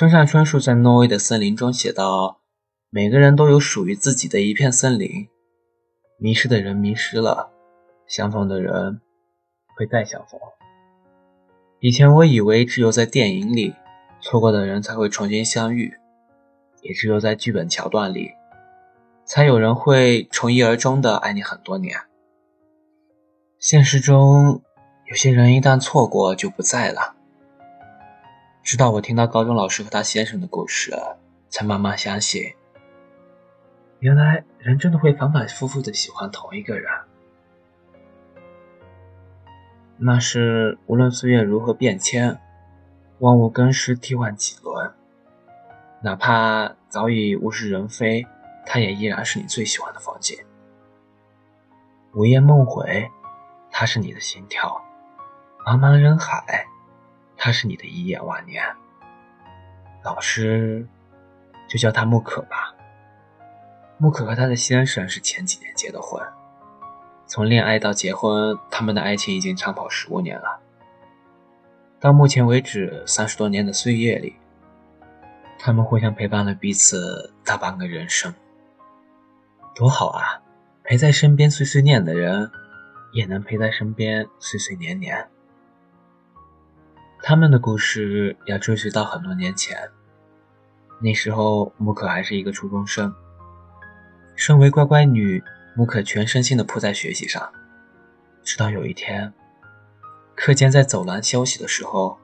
村上春树在《挪威的森林》中写道：“每个人都有属于自己的一片森林，迷失的人迷失了，相逢的人会再相逢。”以前我以为只有在电影里，错过的人才会重新相遇，也只有在剧本桥段里，才有人会从一而终的爱你很多年。现实中，有些人一旦错过就不在了。直到我听到高中老师和他先生的故事，才慢慢相信，原来人真的会反反复复的喜欢同一个人。那是无论岁月如何变迁，万物更始替换几轮，哪怕早已物是人非，它也依然是你最喜欢的风景。午夜梦回。他是你的心跳，茫茫人海，他是你的一眼万年。老师就叫他木可吧。木可和他的先生是前几年结的婚，从恋爱到结婚，他们的爱情已经长跑十五年了。到目前为止，三十多年的岁月里，他们互相陪伴了彼此大半个人生，多好啊！陪在身边碎碎念的人。也能陪在身边岁岁年年。他们的故事要追溯到很多年前，那时候木可还是一个初中生。身为乖乖女，木可全身心的扑在学习上。直到有一天，课间在走廊休息的时候，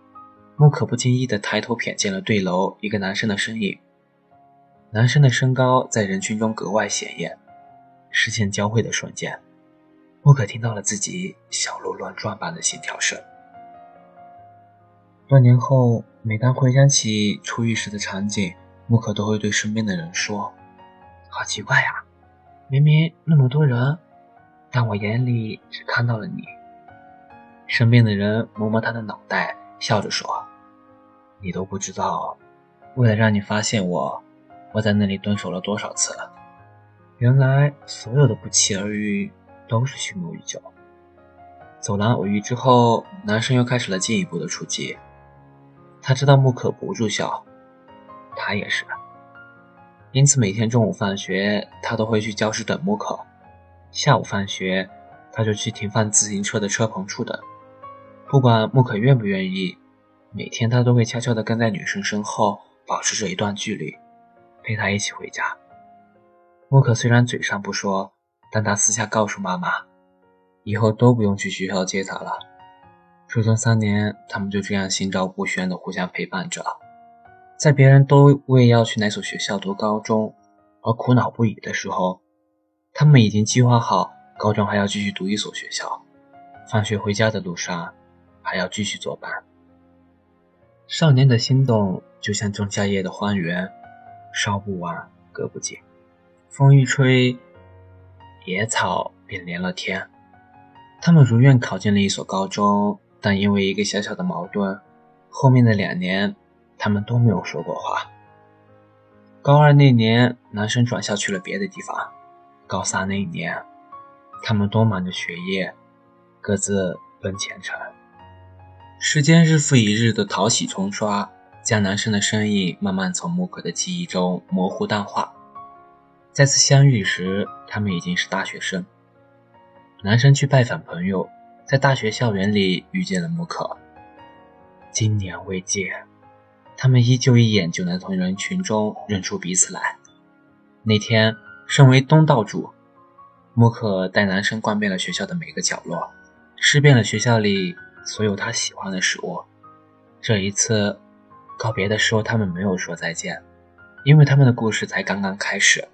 木可不经意的抬头瞥见了对楼一个男生的身影。男生的身高在人群中格外显眼，视线交汇的瞬间。木可听到了自己小鹿乱撞般的心跳声。多年后，每当回想起初遇时的场景，木可都会对身边的人说：“好奇怪呀，明明那么多人，但我眼里只看到了你。”身边的人摸摸他的脑袋，笑着说：“你都不知道，为了让你发现我，我在那里蹲守了多少次。原来，所有的不期而遇。”都是蓄谋已久。走廊偶遇之后，男生又开始了进一步的出击。他知道木可不住校，他也是，因此每天中午放学，他都会去教室等木可；下午放学，他就去停放自行车的车棚处等。不管木可愿不愿意，每天他都会悄悄地跟在女生身后，保持着一段距离，陪她一起回家。木可虽然嘴上不说。但他私下告诉妈妈，以后都不用去学校接他了。初中三年，他们就这样心照不宣的互相陪伴着。在别人都为要去哪所学校读高中而苦恼不已的时候，他们已经计划好高中还要继续读一所学校，放学回家的路上还要继续作伴。少年的心动就像仲夏夜的荒原，烧不完，割不尽，风一吹。野草便连了天。他们如愿考进了一所高中，但因为一个小小的矛盾，后面的两年他们都没有说过话。高二那年，男生转校去了别的地方；高三那一年，他们都忙着学业，各自奔前程。时间日复一日的淘洗冲刷，将男生的身影慢慢从木可的记忆中模糊淡化。再次相遇时，他们已经是大学生。男生去拜访朋友，在大学校园里遇见了木可。今年未见，他们依旧一眼就能从人群中认出彼此来。那天，身为东道主，木可带男生逛遍了学校的每个角落，吃遍了学校里所有他喜欢的食物。这一次告别的时候，他们没有说再见，因为他们的故事才刚刚开始。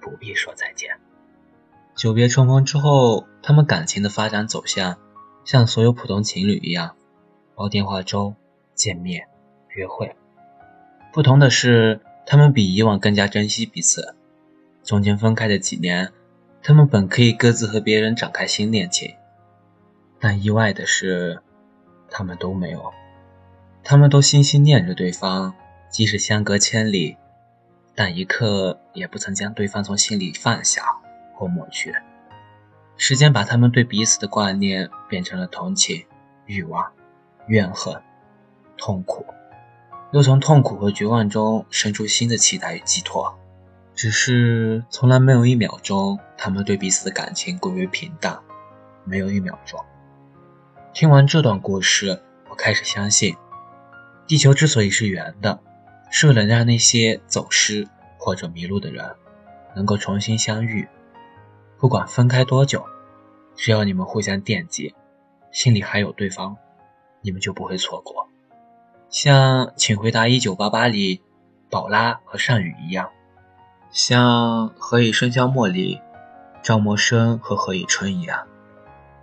不必说再见。久别重逢之后，他们感情的发展走向像所有普通情侣一样，煲电话粥、见面、约会。不同的是，他们比以往更加珍惜彼此。中间分开的几年，他们本可以各自和别人展开新恋情，但意外的是，他们都没有。他们都心心念着对方，即使相隔千里。但一刻也不曾将对方从心里放下或抹去。时间把他们对彼此的挂念变成了同情、欲望、怨恨、痛苦，又从痛苦和绝望中生出新的期待与寄托。只是从来没有一秒钟，他们对彼此的感情归于平淡，没有一秒钟。听完这段故事，我开始相信，地球之所以是圆的，是为了让那些走失或者迷路的人能够重新相遇。不管分开多久，只要你们互相惦记，心里还有对方，你们就不会错过。像《请回答一九八八》里宝拉和善宇一样，像《何以笙箫默》里赵默笙和何以琛一样，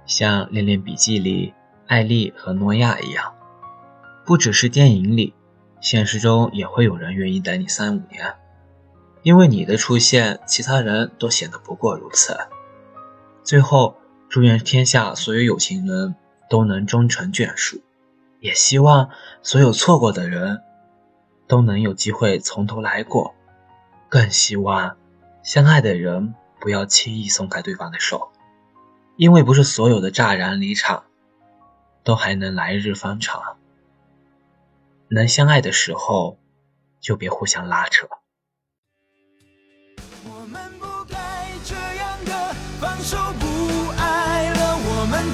像《恋恋笔记》里艾丽和诺亚一样。不只是电影里，现实中也会有人愿意等你三五年。因为你的出现，其他人都显得不过如此。最后，祝愿天下所有有情人都能终成眷属，也希望所有错过的人都能有机会从头来过，更希望相爱的人不要轻易松开对方的手，因为不是所有的乍然离场都还能来日方长。能相爱的时候，就别互相拉扯。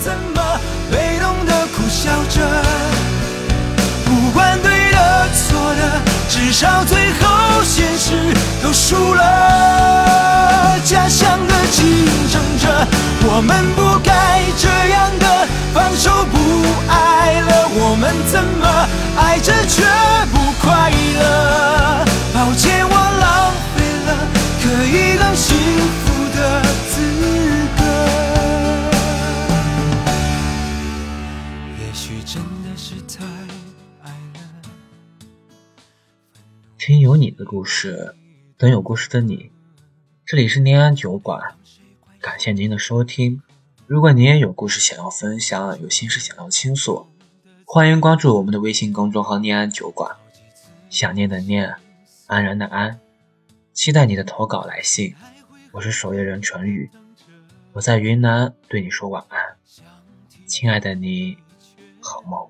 怎么被动的苦笑着？不管对的错的，至少最后现实都输了。假想的竞争者，我们不该这样的放手不爱了，我们怎么爱着却不快乐？抱歉，我浪费了可以更幸福听有你的故事，等有故事的你。这里是念安酒馆，感谢您的收听。如果您也有故事想要分享，有心事想要倾诉，欢迎关注我们的微信公众号“念安酒馆”。想念的念，安然的安，期待你的投稿来信。我是守夜人纯宇，我在云南对你说晚安，亲爱的你，好梦。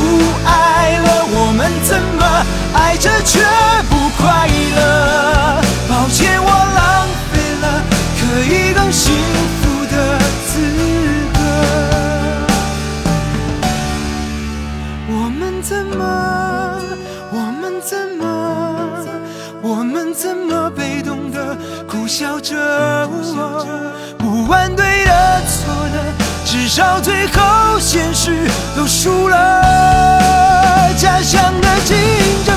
笑着？不管对的错的，至少最后现实都输了。家乡的竞争